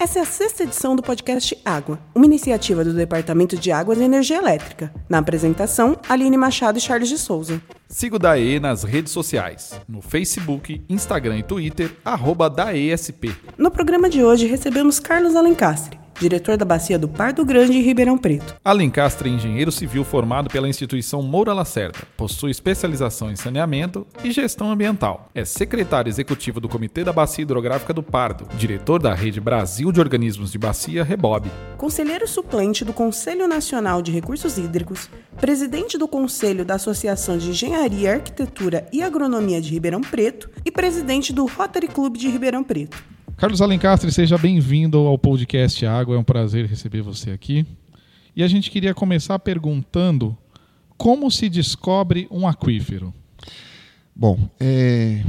Essa é a sexta edição do podcast Água, uma iniciativa do Departamento de Águas e Energia Elétrica. Na apresentação, Aline Machado e Charles de Souza. Siga o DAE nas redes sociais, no Facebook, Instagram e Twitter, arroba DAESP. No programa de hoje recebemos Carlos Alencastre, diretor da Bacia do Pardo Grande e Ribeirão Preto. Alencastre é engenheiro civil formado pela instituição Moura Lacerda. Possui especialização em saneamento e gestão ambiental. É secretário executivo do Comitê da Bacia Hidrográfica do Pardo, diretor da Rede Brasil de Organismos de Bacia, Rebob. Conselheiro suplente do Conselho Nacional de Recursos Hídricos, presidente do Conselho da Associação de Engenharia, Arquitetura e Agronomia de Ribeirão Preto e presidente do Rotary Club de Ribeirão Preto. Carlos Alencastre, seja bem-vindo ao podcast Água. É um prazer receber você aqui. E a gente queria começar perguntando como se descobre um aquífero. Bom, é...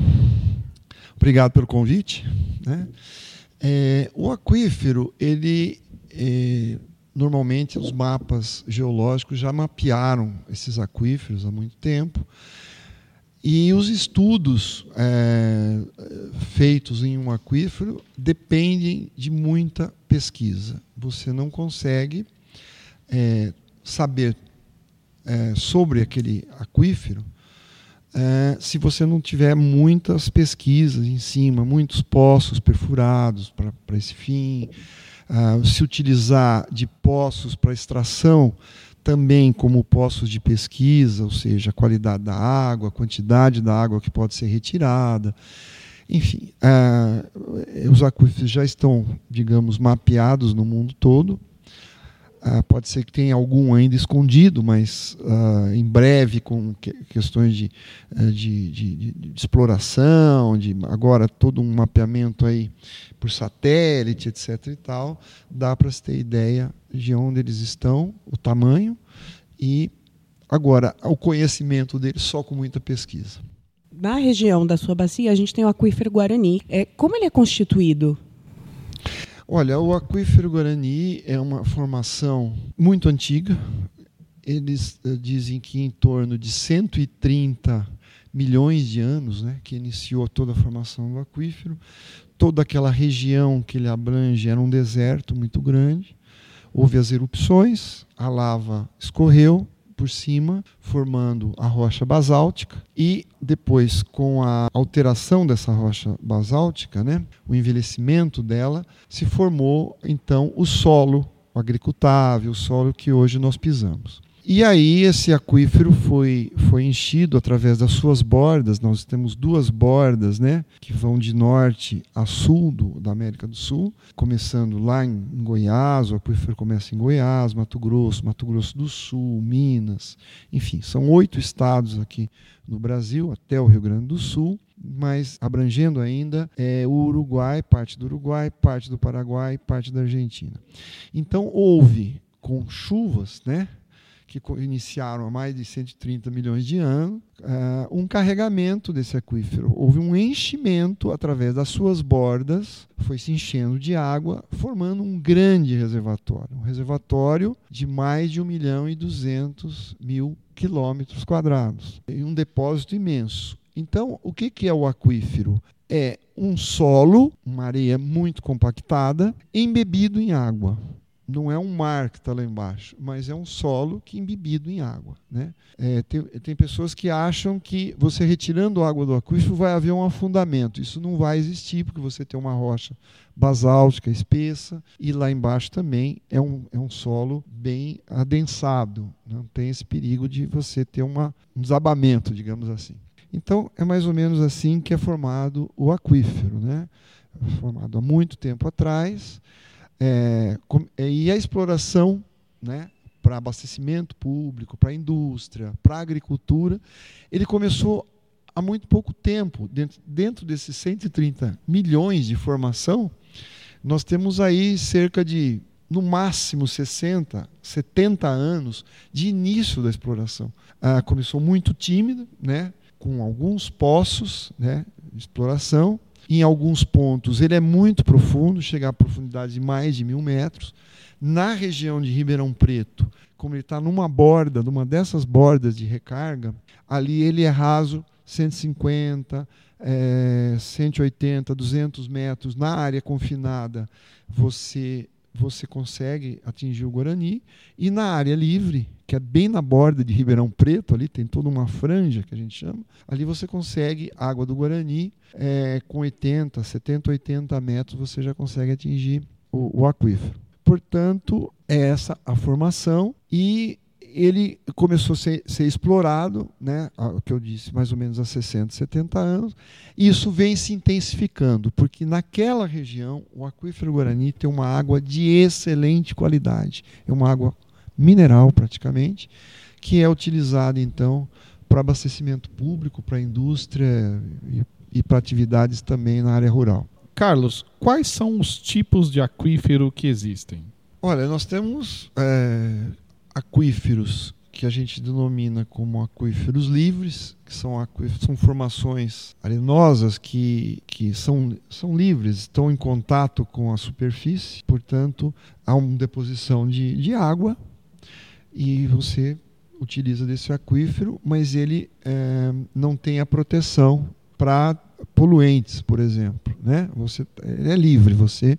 obrigado pelo convite. Né? É... O aquífero, ele é... normalmente os mapas geológicos já mapearam esses aquíferos há muito tempo. E os estudos é, feitos em um aquífero dependem de muita pesquisa. Você não consegue é, saber é, sobre aquele aquífero é, se você não tiver muitas pesquisas em cima, muitos poços perfurados para esse fim, uh, se utilizar de poços para extração também como poços de pesquisa, ou seja, a qualidade da água, a quantidade da água que pode ser retirada. Enfim, uh, os aquíferos já estão, digamos, mapeados no mundo todo. Uh, pode ser que tenha algum ainda escondido, mas uh, em breve, com que, questões de, de, de, de, exploração, de agora todo um mapeamento aí por satélite, etc. e tal, dá para se ter ideia de onde eles estão, o tamanho e agora o conhecimento deles só com muita pesquisa. Na região da sua bacia, a gente tem o aquífero Guarani. É, como ele é constituído? Olha, o aquífero Guarani é uma formação muito antiga. Eles uh, dizem que em torno de 130 milhões de anos, né, que iniciou toda a formação do aquífero. Toda aquela região que ele abrange era um deserto muito grande houve as erupções, a lava escorreu por cima, formando a rocha basáltica e depois com a alteração dessa rocha basáltica, né, o envelhecimento dela, se formou então o solo agricultável, o solo que hoje nós pisamos. E aí esse aquífero foi, foi enchido através das suas bordas. Nós temos duas bordas, né, que vão de norte a sul do, da América do Sul, começando lá em, em Goiás, o aquífero começa em Goiás, Mato Grosso, Mato Grosso do Sul, Minas, enfim, são oito estados aqui no Brasil, até o Rio Grande do Sul, mas abrangendo ainda é, o Uruguai, parte do Uruguai, parte do Paraguai, parte da Argentina. Então houve com chuvas, né? Que iniciaram há mais de 130 milhões de anos, uh, um carregamento desse aquífero. Houve um enchimento através das suas bordas, foi se enchendo de água, formando um grande reservatório. Um reservatório de mais de 1 milhão e 200 mil quilômetros quadrados. E um depósito imenso. Então, o que é o aquífero? É um solo, uma areia muito compactada, embebido em água não é um mar que está lá embaixo, mas é um solo que é embebido em água. Né? É, tem, tem, pessoas que acham que você retirando água do aquífero vai haver um afundamento. Isso não vai existir, porque você tem uma rocha basáltica espessa e lá embaixo também é um, é um solo bem adensado. Não tem esse perigo de você ter uma, um desabamento, digamos assim. Então, é mais ou menos assim que é formado o aquífero. Né? Formado há muito tempo atrás é, é, e a exploração né, para abastecimento público, para indústria, para agricultura, ele começou há muito pouco tempo. Dentro, dentro desses 130 milhões de formação, nós temos aí cerca de, no máximo, 60, 70 anos de início da exploração. Ah, começou muito tímido, né, com alguns poços né, de exploração, em alguns pontos ele é muito profundo, chega a profundidade de mais de mil metros. Na região de Ribeirão Preto, como ele está numa borda, numa dessas bordas de recarga, ali ele é raso 150, é, 180, 200 metros na área confinada, você você consegue atingir o Guarani e na área livre, que é bem na borda de Ribeirão Preto, ali tem toda uma franja que a gente chama, ali você consegue água do Guarani é, com 80, 70, 80 metros você já consegue atingir o, o aquífero. Portanto, é essa a formação e ele começou a ser, ser, explorado, né, o que eu disse, mais ou menos há 60, 70 anos, e isso vem se intensificando, porque naquela região o aquífero Guarani tem uma água de excelente qualidade, é uma água mineral praticamente, que é utilizada então para abastecimento público, para indústria e, e para atividades também na área rural. Carlos, quais são os tipos de aquífero que existem? Olha, nós temos é, aquíferos que a gente denomina como aquíferos livres, que são, aquíferos, são formações arenosas que, que são, são livres, estão em contato com a superfície, portanto, há uma deposição de, de água e você utiliza desse aquífero, mas ele é, não tem a proteção para poluentes, por exemplo. Né? Você é livre, você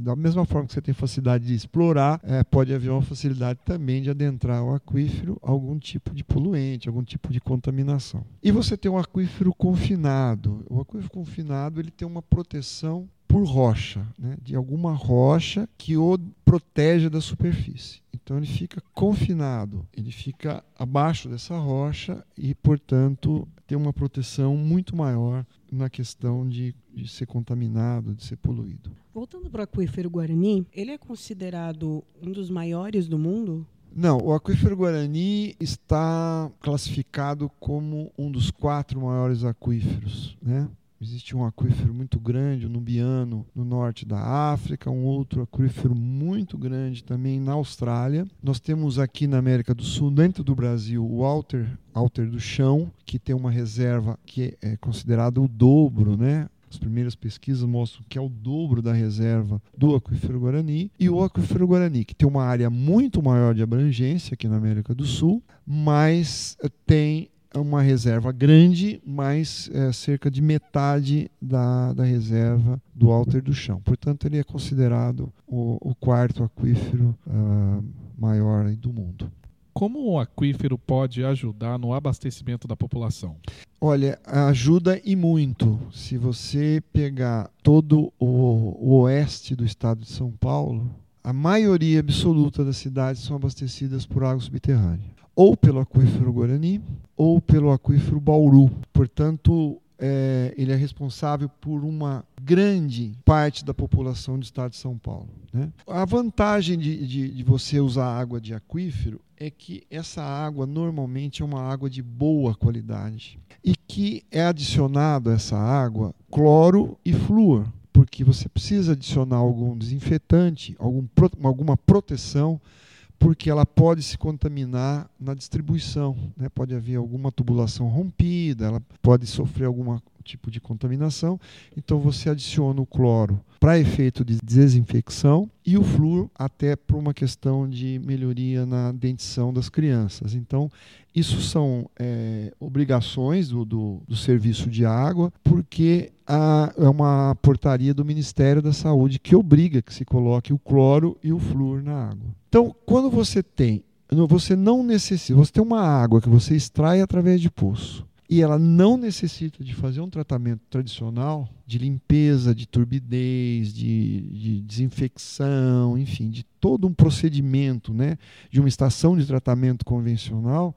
da mesma forma que você tem facilidade de explorar, é, pode haver uma facilidade também de adentrar o aquífero algum tipo de poluente, algum tipo de contaminação. E você tem um aquífero confinado. O aquífero confinado ele tem uma proteção por rocha, né? de alguma rocha que o protege da superfície. Então ele fica confinado, ele fica abaixo dessa rocha e, portanto, tem uma proteção muito maior na questão de, de ser contaminado, de ser poluído. Voltando para o aquífero Guarani, ele é considerado um dos maiores do mundo? Não, o aquífero Guarani está classificado como um dos quatro maiores aquíferos, né? Existe um aquífero muito grande, o Nubiano, no norte da África, um outro aquífero muito grande também na Austrália. Nós temos aqui na América do Sul, dentro do Brasil, o Alter, Alter do Chão, que tem uma reserva que é considerada o dobro, né? As primeiras pesquisas mostram que é o dobro da reserva do aquífero Guarani. E o aquífero Guarani, que tem uma área muito maior de abrangência aqui na América do Sul, mas tem uma reserva grande, mas é, cerca de metade da, da reserva do alter do chão. Portanto, ele é considerado o, o quarto aquífero uh, maior do mundo. Como o aquífero pode ajudar no abastecimento da população? Olha, ajuda e muito. Se você pegar todo o, o oeste do estado de São Paulo, a maioria absoluta das cidades são abastecidas por água subterrânea ou pelo aquífero Guarani ou pelo aquífero Bauru. Portanto, é, ele é responsável por uma grande parte da população do estado de São Paulo. Né? A vantagem de, de, de, você usar água de aquífero é que essa água normalmente é uma água de boa qualidade e que é adicionado a essa água cloro e flúor, porque você precisa adicionar algum desinfetante, algum, alguma proteção porque ela pode se contaminar na distribuição. Né? Pode haver alguma tubulação rompida, ela pode sofrer algum tipo de contaminação. Então você adiciona o cloro para efeito de desinfecção e o flúor até por uma questão de melhoria na dentição das crianças. Então isso são é, obrigações do, do, do, serviço de água, porque é uma portaria do Ministério da Saúde que obriga que se coloque o cloro e o flúor na água. Então, quando você tem, você não necessita, você tem uma água que você extrai através de poço e ela não necessita de fazer um tratamento tradicional de limpeza, de turbidez, de, de, desinfecção, enfim, de todo um procedimento, né, de uma estação de tratamento convencional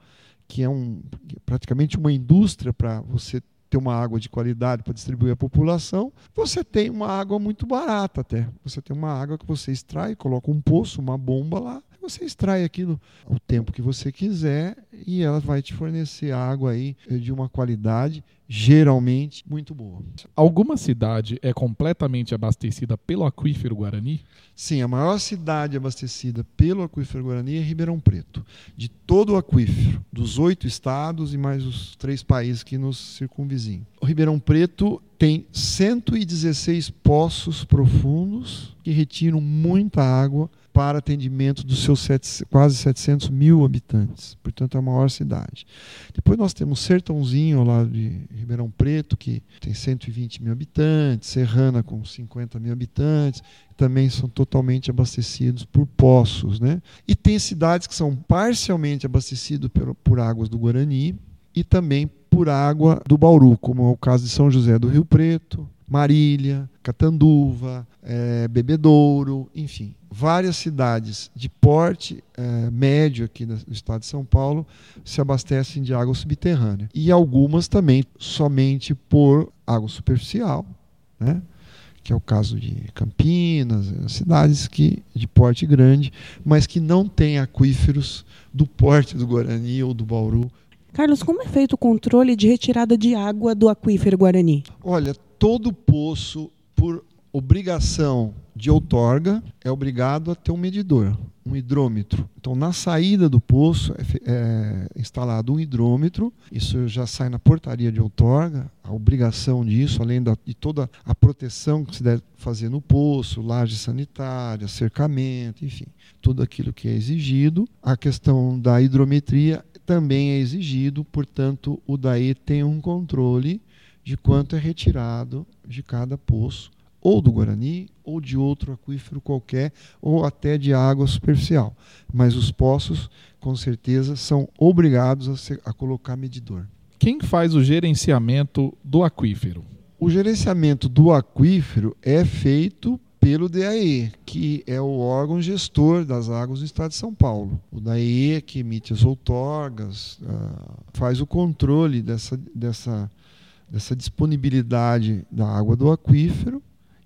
que é um, praticamente uma indústria para você ter uma água de qualidade para distribuir à população, você tem uma água muito barata até. Você tem uma água que você extrai, coloca um poço, uma bomba lá, você extrai aquilo o tempo que você quiser e ela vai te fornecer água aí de uma qualidade geralmente muito boa. Alguma cidade é completamente abastecida pelo aquífero Guarani? Sim, a maior cidade abastecida pelo aquífero Guarani é Ribeirão Preto. De todo o aquífero, dos oito estados e mais os três países que nos circunvizinham. O Ribeirão Preto tem 116 poços profundos que retiram muita água para atendimento dos seus sete, quase 700 mil habitantes. Portanto, é maior cidade. Depois nós temos Sertãozinho, lá de Ribeirão Preto, que tem 120 mil habitantes, Serrana com 50 mil habitantes, também são totalmente abastecidos por poços. Né? E tem cidades que são parcialmente abastecidas por, por águas do Guarani e também por água do Bauru, como é o caso de São José do Rio Preto, Marília, Catanduva, é, Bebedouro, enfim, várias cidades de porte é, médio aqui no estado de São Paulo se abastecem de água subterrânea. E algumas também somente por água superficial, né? que é o caso de Campinas, é, cidades que, de porte grande, mas que não têm aquíferos do porte do Guarani ou do Bauru. Carlos, como é feito o controle de retirada de água do aquífero Guarani? Olha, todo poço, por obrigação de outorga, é obrigado a ter um medidor, um hidrômetro. Então, na saída do poço é, é instalado um hidrômetro, isso já sai na portaria de outorga, a obrigação disso, além da, de toda a proteção que se deve fazer no poço, laje sanitária, cercamento, enfim, tudo aquilo que é exigido. A questão da hidrometria também é exigido, portanto, o DAE tem um controle de quanto é retirado de cada poço, ou do Guarani, ou de outro aquífero qualquer, ou até de água superficial. Mas os poços, com certeza, são obrigados a, ser, a colocar medidor. Quem faz o gerenciamento do aquífero? O gerenciamento do aquífero é feito pelo DAE, que é o órgão gestor das águas do Estado de São Paulo. O DAE é que emite as outorgas, uh, faz o controle dessa, dessa dessa disponibilidade da água do aquífero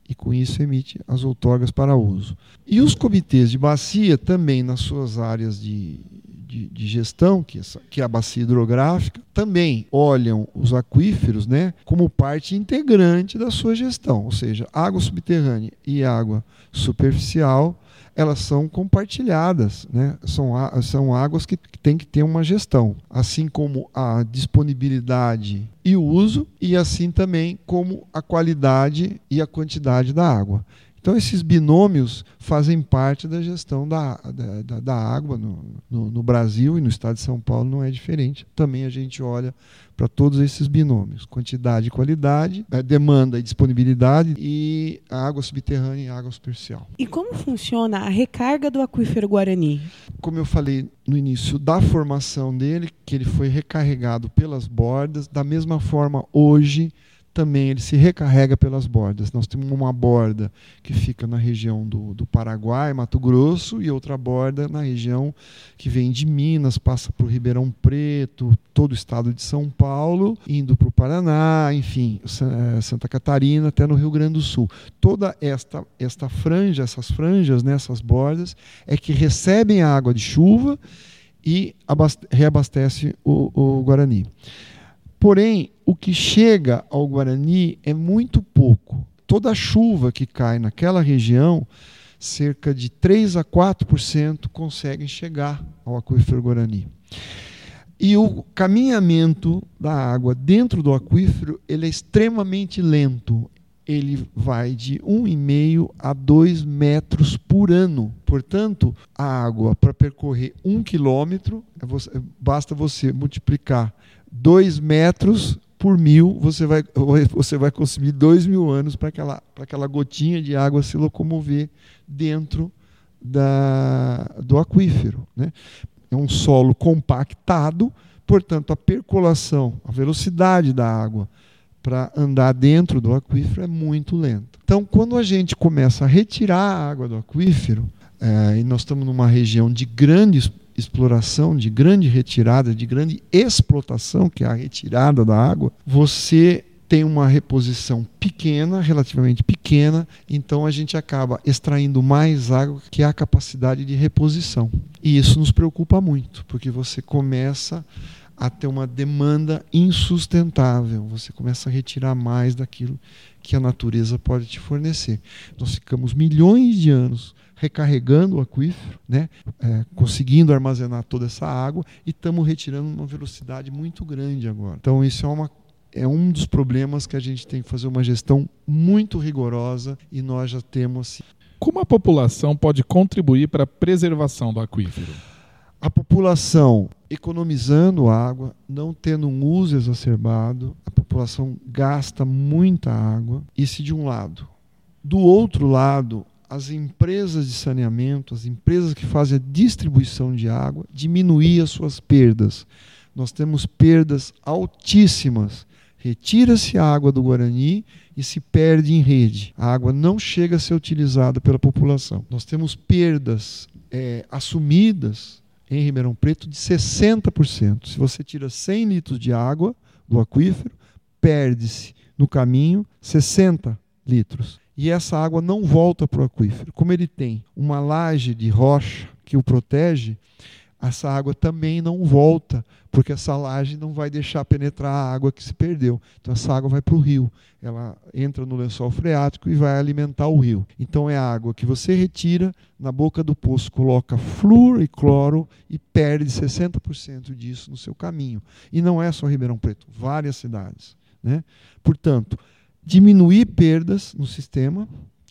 e com isso emite as outorgas para uso. E os comitês de bacia também nas suas áreas de, de, de gestão, que, essa, que é a bacia hidrográfica, também olham os aquíferos né, como parte integrante da sua gestão, ou seja, água subterrânea e água superficial elas são compartilhadas, né? são, são águas que têm que ter uma gestão, assim como a disponibilidade e o uso, e assim também como a qualidade e a quantidade da água. Então, esses binômios fazem parte da gestão da, da, da água no, no, no, Brasil e no estado de São Paulo não é diferente. Também a gente olha para todos esses binômios: quantidade e qualidade, é, demanda e disponibilidade, e a água subterrânea e a água superficial. E como funciona a recarga do aquífero Guarani? Como eu falei no início da formação dele, que ele foi recarregado pelas bordas, da mesma forma hoje também ele se recarrega pelas bordas. Nós temos uma borda que fica na região do, do Paraguai, Mato Grosso, e outra borda na região que vem de Minas, passa por Ribeirão Preto, todo o estado de São Paulo, indo para o Paraná, enfim, eh, Santa Catarina, até no Rio Grande do Sul. Toda esta, esta franja, essas franjas, né, essas bordas, é que recebem a água de chuva e reabastece o, o Guarani. Porém, o que chega ao Guarani é muito pouco. Toda a chuva que cai naquela região, cerca de 3 a 4% conseguem chegar ao aquífero Guarani. E o caminhamento da água dentro do aquífero ele é extremamente lento. Ele vai de 1,5 a 2 metros por ano. Portanto, a água, para percorrer um quilômetro, é basta você multiplicar 2 metros por mil, você vai, você vai consumir 2 mil anos para aquela, aquela gotinha de água se locomover dentro da, do aquífero. Né? É um solo compactado, portanto, a percolação, a velocidade da água para andar dentro do aquífero é muito lenta. Então, quando a gente começa a retirar a água do aquífero, é, e nós estamos numa região de grandes exploração, de grande retirada, de grande explotação, que é a retirada da água, você tem uma reposição pequena, relativamente pequena, então a gente acaba extraindo mais água que a capacidade de reposição. E isso nos preocupa muito, porque você começa a ter uma demanda insustentável, você começa a retirar mais daquilo que a natureza pode te fornecer. Nós ficamos milhões de anos recarregando o aquífero, né? É, conseguindo armazenar toda essa água e estamos retirando uma velocidade muito grande agora. Então isso é uma é um dos problemas que a gente tem que fazer uma gestão muito rigorosa e nós já temos. Como a população pode contribuir para a preservação do aquífero? A população economizando água, não tendo um uso exacerbado, a população gasta muita água, isso de um lado. Do outro lado, as empresas de saneamento, as empresas que fazem a distribuição de água, diminuir as suas perdas. Nós temos perdas altíssimas. Retira-se a água do Guarani e se perde em rede. A água não chega a ser utilizada pela população. Nós temos perdas é, assumidas em Ribeirão Preto de 60%. Se você tira 100 litros de água do aquífero, perde-se no caminho 60 litros. E essa água não volta para o aquífero. Como ele tem uma laje de rocha que o protege, essa água também não volta, porque essa laje não vai deixar penetrar a água que se perdeu. Então essa água vai para o rio, ela entra no lençol freático e vai alimentar o rio. Então é água que você retira, na boca do poço coloca flúor e cloro e perde 60% disso no seu caminho. E não é só Ribeirão Preto, várias cidades. Né? Portanto, diminuir perdas no sistema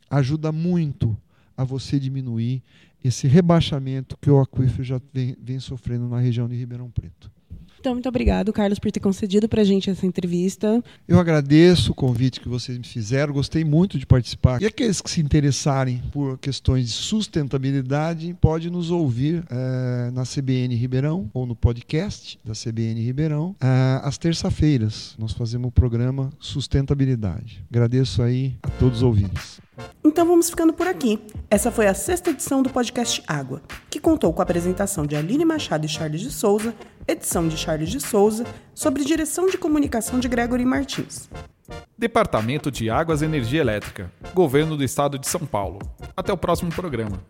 ajuda muito a você diminuir esse rebaixamento que o aquífero já vem, vem sofrendo na região de Ribeirão Preto. Então, muito obrigado, Carlos, por ter concedido para a gente essa entrevista. Eu agradeço o convite que vocês me fizeram, gostei muito de participar. E aqueles que se interessarem por questões de sustentabilidade, pode nos ouvir é, na CBN Ribeirão ou no podcast da CBN Ribeirão, é, às terça-feiras. Nós fazemos o programa Sustentabilidade. Agradeço aí a todos os ouvintes. Então vamos ficando por aqui. Essa foi a sexta edição do podcast Água, que contou com a apresentação de Aline Machado e Charles de Souza, edição de Charles de Souza, sobre direção de comunicação de Gregory Martins. Departamento de Águas e Energia Elétrica, Governo do Estado de São Paulo. Até o próximo programa.